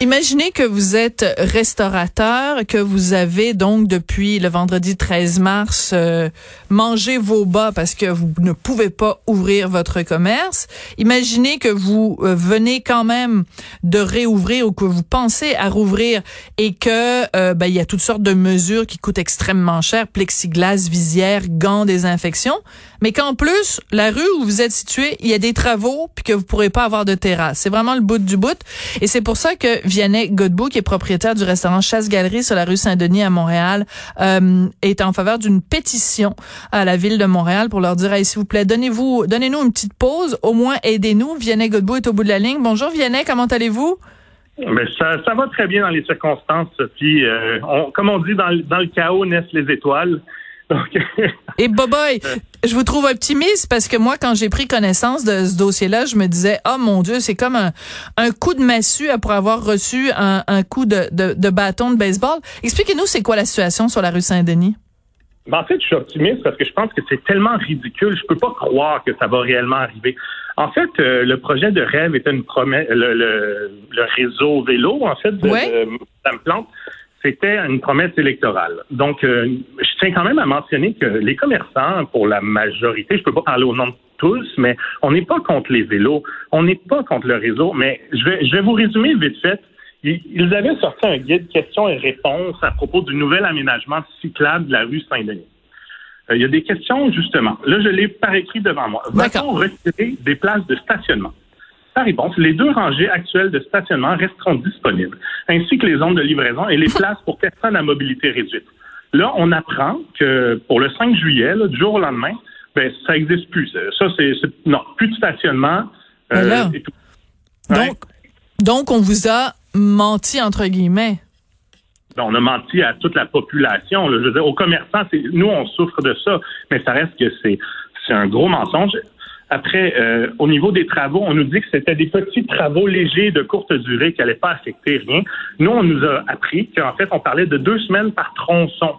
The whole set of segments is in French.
Imaginez que vous êtes restaurateur, que vous avez donc depuis le vendredi 13 mars euh, mangé vos bas parce que vous ne pouvez pas ouvrir votre commerce. Imaginez que vous euh, venez quand même de réouvrir ou que vous pensez à rouvrir et que euh, ben, il y a toutes sortes de mesures qui coûtent extrêmement cher, plexiglas, visière, gants, désinfection, mais qu'en plus la rue où vous êtes situé, il y a des travaux puis que vous pourrez pas avoir de terrasse. C'est vraiment le bout du bout et c'est pour ça que Vianney Godbout, qui est propriétaire du restaurant Chasse-Galerie sur la rue Saint-Denis à Montréal, euh, est en faveur d'une pétition à la ville de Montréal pour leur dire, hey, s'il vous plaît, donnez-vous, donnez-nous une petite pause, au moins aidez-nous. Vianney Godbout est au bout de la ligne. Bonjour Vianney, comment allez-vous? Mais ça, va très bien dans les circonstances, Sophie. Euh, comme on dit, dans le chaos naissent les étoiles. Et Boboy, je vous trouve optimiste parce que moi, quand j'ai pris connaissance de ce dossier-là, je me disais, oh mon Dieu, c'est comme un, un, coup de massue après avoir reçu un, un coup de, de, de, bâton de baseball. Expliquez-nous, c'est quoi la situation sur la rue Saint-Denis? Ben, en fait, je suis optimiste parce que je pense que c'est tellement ridicule. Je peux pas croire que ça va réellement arriver. En fait, euh, le projet de rêve était une promesse, le, le, le réseau vélo, en fait, de, ouais. de Plante c'était une promesse électorale. Donc, euh, je tiens quand même à mentionner que les commerçants, pour la majorité, je peux pas parler au nom de tous, mais on n'est pas contre les vélos, on n'est pas contre le réseau, mais je vais, je vais vous résumer vite fait. Ils avaient sorti un guide questions et réponses à propos du nouvel aménagement cyclable de la rue Saint-Denis. Euh, il y a des questions, justement. Là, je l'ai par écrit devant moi. Va-t-on retirer des places de stationnement? Réponse, les deux rangées actuelles de stationnement resteront disponibles, ainsi que les zones de livraison et les places pour personnes à mobilité réduite. Là, on apprend que pour le 5 juillet, du jour au lendemain, ben, ça n'existe plus. Ça, c'est, non, plus de stationnement. Euh, et tout. Donc, donc, on vous a menti, entre guillemets. Ben, on a menti à toute la population. Je veux dire, aux commerçants, nous, on souffre de ça, mais ça reste que c'est, c'est un gros mensonge. Après, euh, au niveau des travaux, on nous dit que c'était des petits travaux légers de courte durée qui n'allaient pas affecter rien. Nous, on nous a appris qu'en fait, on parlait de deux semaines par tronçon,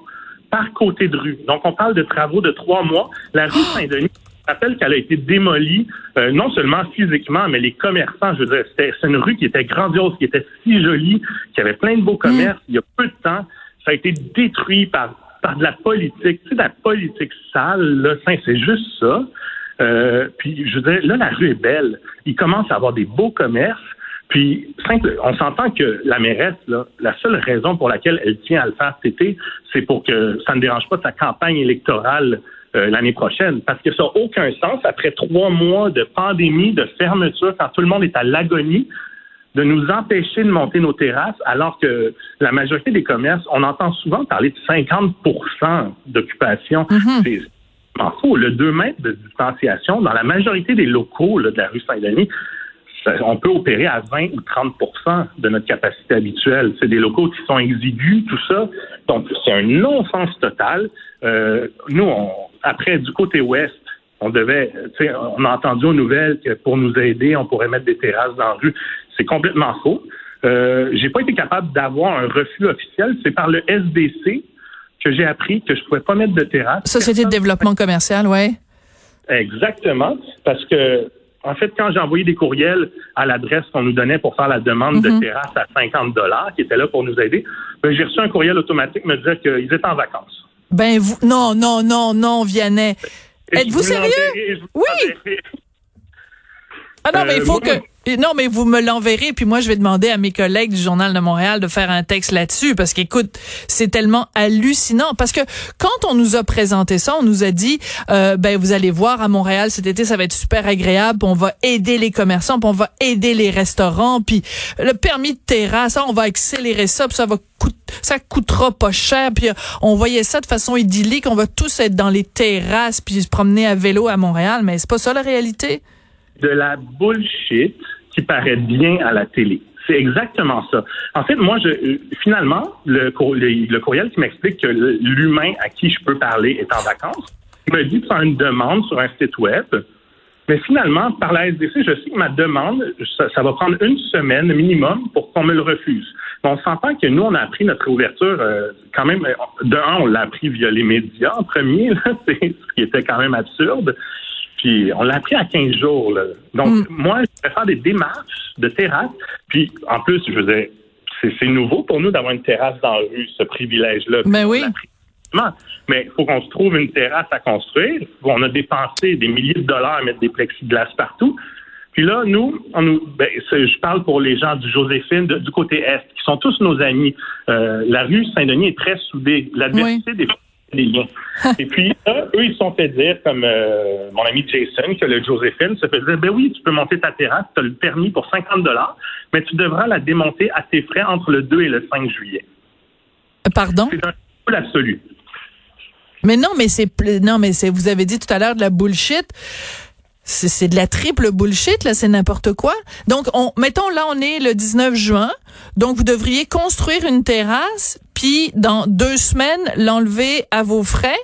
par côté de rue. Donc, on parle de travaux de trois mois. La rue Saint-Denis, je rappelle qu'elle a été démolie, euh, non seulement physiquement, mais les commerçants, je veux dire, c'est une rue qui était grandiose, qui était si jolie, qui avait plein de beaux commerces. Il y a peu de temps, ça a été détruit par par de la politique, tu sais, de la politique sale, là, c'est juste ça. Euh, puis, je veux dire, là, la rue est belle. Il commence à avoir des beaux commerces. Puis, simple, on s'entend que la mairesse, là, la seule raison pour laquelle elle tient à le faire cet été, c'est pour que ça ne dérange pas sa campagne électorale euh, l'année prochaine. Parce que ça n'a aucun sens, après trois mois de pandémie, de fermeture, quand tout le monde est à l'agonie, de nous empêcher de monter nos terrasses, alors que la majorité des commerces, on entend souvent parler de 50% d'occupation. Mm-hmm faux. Le 2 mètres de distanciation, dans la majorité des locaux de la rue Saint-Denis, on peut opérer à 20 ou 30% de notre capacité habituelle. C'est des locaux qui sont exigus, tout ça. Donc, c'est un non-sens total. Euh, nous, on, après, du côté ouest, on devait, on a entendu aux nouvelles que pour nous aider, on pourrait mettre des terrasses dans la rue. C'est complètement faux. Euh, j'ai pas été capable d'avoir un refus officiel. C'est par le SDC, que j'ai appris que je pouvais pas mettre de terrasse. Société de développement commercial, ouais. Exactement, parce que en fait, quand j'ai envoyé des courriels à l'adresse qu'on nous donnait pour faire la demande de Mhm. terrasse à 50 dollars, qui était là pour nous aider, ben, j'ai reçu un courriel automatique me disant qu'ils étaient en vacances. Ben vous, non, non, non, non, Vianney. Êtes-vous vous sérieux? Oui. Ah non, mais il Euh, faut moi- que non, mais vous me l'enverrez, puis moi je vais demander à mes collègues du Journal de Montréal de faire un texte là-dessus, parce qu'écoute, c'est tellement hallucinant. Parce que quand on nous a présenté ça, on nous a dit, euh, ben vous allez voir à Montréal cet été, ça va être super agréable, on va aider les commerçants, puis on va aider les restaurants, puis le permis de terrasse, on va accélérer ça, puis ça va coûter, ça coûtera pas cher. Puis on voyait ça de façon idyllique. On va tous être dans les terrasses puis se promener à vélo à Montréal, mais c'est pas ça la réalité? De la bullshit qui paraît bien à la télé. C'est exactement ça. En fait, moi, je, finalement, le, courriel qui m'explique que l'humain à qui je peux parler est en vacances, me dit de faire une demande sur un site web. Mais finalement, par la SDC, je sais que ma demande, ça, va prendre une semaine minimum pour qu'on me le refuse. on s'entend que nous, on a appris notre ouverture euh, quand même. De un, on l'a appris via les médias en premier, ce qui était quand même absurde. Puis on l'a appris à 15 jours. Donc, mm. moi, je vais faire des démarches de terrasse. Puis, en plus, je veux c'est nouveau pour nous d'avoir une terrasse dans la rue, ce privilège-là. Mais ben oui. Mais il faut qu'on se trouve une terrasse à construire. On a dépensé des milliers de dollars à mettre des plexiglas partout. Puis là, nous, on nous ben, je parle pour les gens du Joséphine, du côté Est, qui sont tous nos amis. Euh, la rue Saint-Denis est très soudée. L'adversité des liens. Et puis, eux, ils sont fait dire, comme euh, mon ami Jason, que le Joséphine se fait dire, ben oui, tu peux monter ta terrasse, tu as le permis pour 50 dollars, mais tu devras la démonter à tes frais entre le 2 et le 5 juillet. Pardon? C'est un peu absolu. Mais non, mais c'est non, mais c'est vous avez dit tout à l'heure de la bullshit. C'est de la triple bullshit là, c'est n'importe quoi. Donc on mettons là on est le 19 juin. Donc vous devriez construire une terrasse puis dans deux semaines l'enlever à vos frais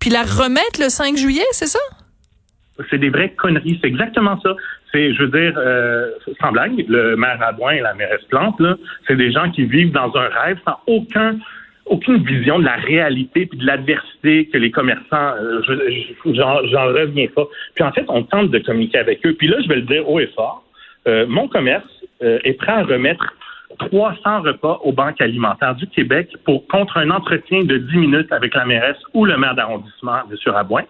puis la remettre le 5 juillet, c'est ça? C'est des vraies conneries, c'est exactement ça. C'est, je veux dire, euh, sans blague, le maire Abouin et la mairesse Plante, c'est des gens qui vivent dans un rêve sans aucun aucune vision de la réalité puis de l'adversité que les commerçants, euh, j'en reviens pas. Puis en fait, on tente de communiquer avec eux. Puis là, je vais le dire haut et fort, euh, mon commerce euh, est prêt à remettre 300 repas aux banques alimentaires du Québec pour contre un entretien de 10 minutes avec la mairesse ou le maire d'arrondissement, M. Rabouin.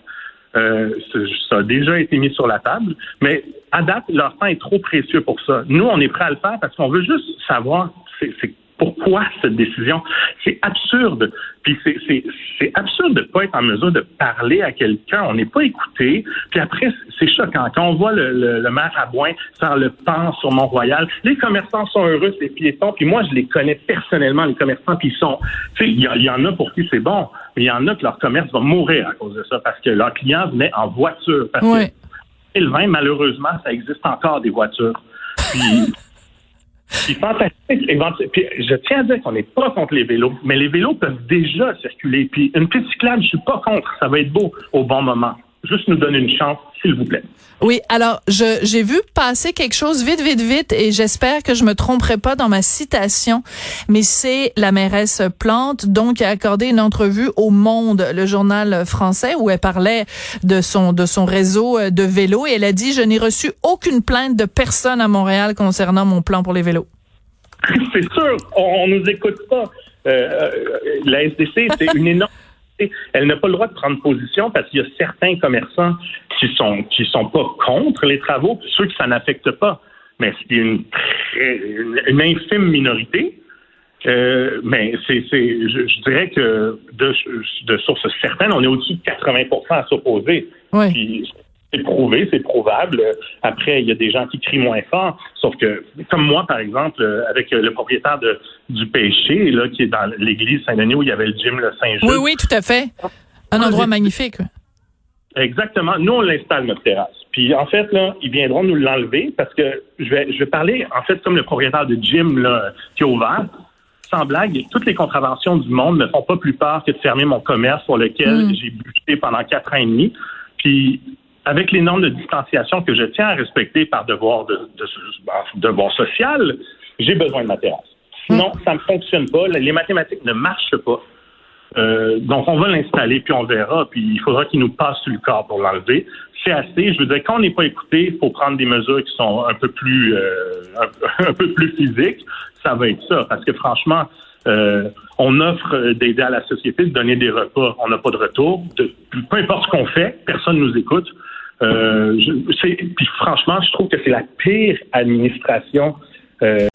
ça a déjà été mis sur la table, mais à date, leur temps est trop précieux pour ça. Nous, on est prêt à le faire parce qu'on veut juste savoir c'est pourquoi cette décision? C'est absurde. Puis c'est absurde de ne pas être en mesure de parler à quelqu'un. On n'est pas écouté. Puis après, c'est choquant. Quand on voit le, le, maire Abouin faire le pan sur Mont-Royal, les commerçants sont heureux, les piétons. Puis moi, je les connais personnellement, les commerçants. Puis ils sont... Tu sais, il y, en a pour qui c'est bon. Mais il y en a que leur commerce va mourir à cause de ça parce que leurs clients venaient en voiture. Parce que le vin, malheureusement, ça existe encore des voitures. Puis... Puis fantastique. Puis je tiens à dire qu'on n'est pas contre les vélos, mais les vélos peuvent déjà circuler. Puis une petite cyclade, je suis pas contre. Ça va être beau au bon moment. Juste nous donner une chance, s'il vous plaît. Oui, alors j'ai vu passer quelque chose vite, vite, vite, et j'espère que je me tromperai pas dans ma citation, mais c'est la mairesse Plante, donc qui a accordé une entrevue au Monde, le journal français, où elle parlait de son de son réseau euh, de vélos, et elle a dit je n'ai reçu aucune plainte de personne à Montréal concernant mon plan pour les vélos. c'est sûr, on, ne nous écoute pas. Euh, euh, la SDC, c'est une énorme elle n'a pas le droit de prendre position parce qu'il y a certains commerçants qui sont qui sont pas contre les travaux, ceux qui ça n'affecte pas. Mais c'est une, une, infime minorité. Euh, mais c'est, je, dirais que de, de sources certaines, on est au-dessus de 80% à s'opposer. Oui. C'est prouvé, c'est prouvable. Après, il y a des gens qui crient moins fort. Sauf que, comme moi, par exemple, avec le propriétaire de, du péché, là, qui est dans l'église Saint-Denis où il y avait le gym le Saint-Jean. Oui, oui, tout à fait. Un endroit magnifique. Exactement. Nous, on l'installe, notre terrasse. Puis, en fait, là, ils viendront nous l'enlever parce que je vais, je vais parler, en fait, comme le propriétaire de gym, là, qui est ouvert. Sans blague, toutes les contraventions du monde ne font pas plus peur que de fermer mon commerce pour lequel mm. j'ai buté pendant quatre ans et demi. Puis, avec les normes de distanciation que je tiens à respecter par devoir de, de devoir social, j'ai besoin de ma terrasse. Sinon, ça ne fonctionne pas. Les mathématiques ne marchent pas. Euh, donc, on va l'installer, puis on verra. Puis, il faudra qu'il nous passe sur le corps pour l'enlever. C'est assez. Je veux dire, quand on n'est pas écouté, il faut prendre des mesures qui sont un peu plus, euh, un, peu plus physiques. Ça va être ça. Parce que franchement, euh, on offre d'aider à la société, de donner des repas. On n'a pas de retour. peu importe ce qu'on fait, personne ne nous écoute. Euh, puis franchement, je trouve que c'est la pire administration euh,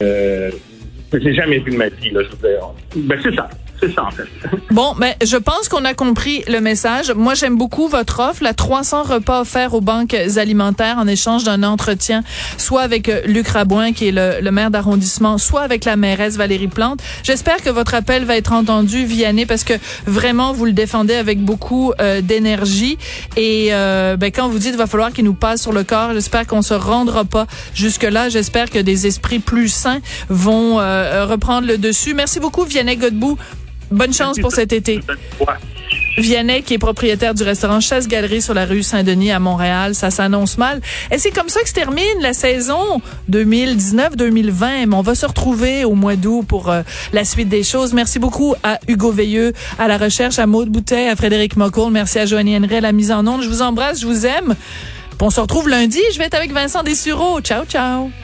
que j'ai jamais vue de ma vie. Là, je veux dire. Ben, c'est ça. Bon, mais je pense qu'on a compris le message. Moi, j'aime beaucoup votre offre, la 300 repas offerts aux banques alimentaires en échange d'un entretien, soit avec euh, Luc Rabouin, qui est le, maire d'arrondissement, soit avec la mairesse Valérie Plante. J'espère que votre appel va être entendu, Vianney, parce que vraiment, vous le défendez avec beaucoup euh, d'énergie. Et euh, ben, quand vous dites va falloir qu'il nous passe sur le corps, j'espère qu'on se rendra pas jusque-là. J'espère que des esprits plus sains vont reprendre le dessus. Merci beaucoup, Vianney Godbout. Bonne chance pour cet été. Vianney, qui est propriétaire du restaurant Chasse Galerie sur la rue Saint-Denis à Montréal, ça s'annonce mal. Et c'est comme ça que se termine la saison 2019-2020. Mais on va se retrouver au mois d'août pour euh, la suite des choses. Merci beaucoup à Hugo Veilleux, à la recherche, à Maude Boutet, à Frédéric Mocoul. Merci à Joanie Henry à la mise en onde. Je vous embrasse, je vous aime. Puis on se retrouve lundi. Je vais être avec Vincent Dessureau. Ciao, ciao.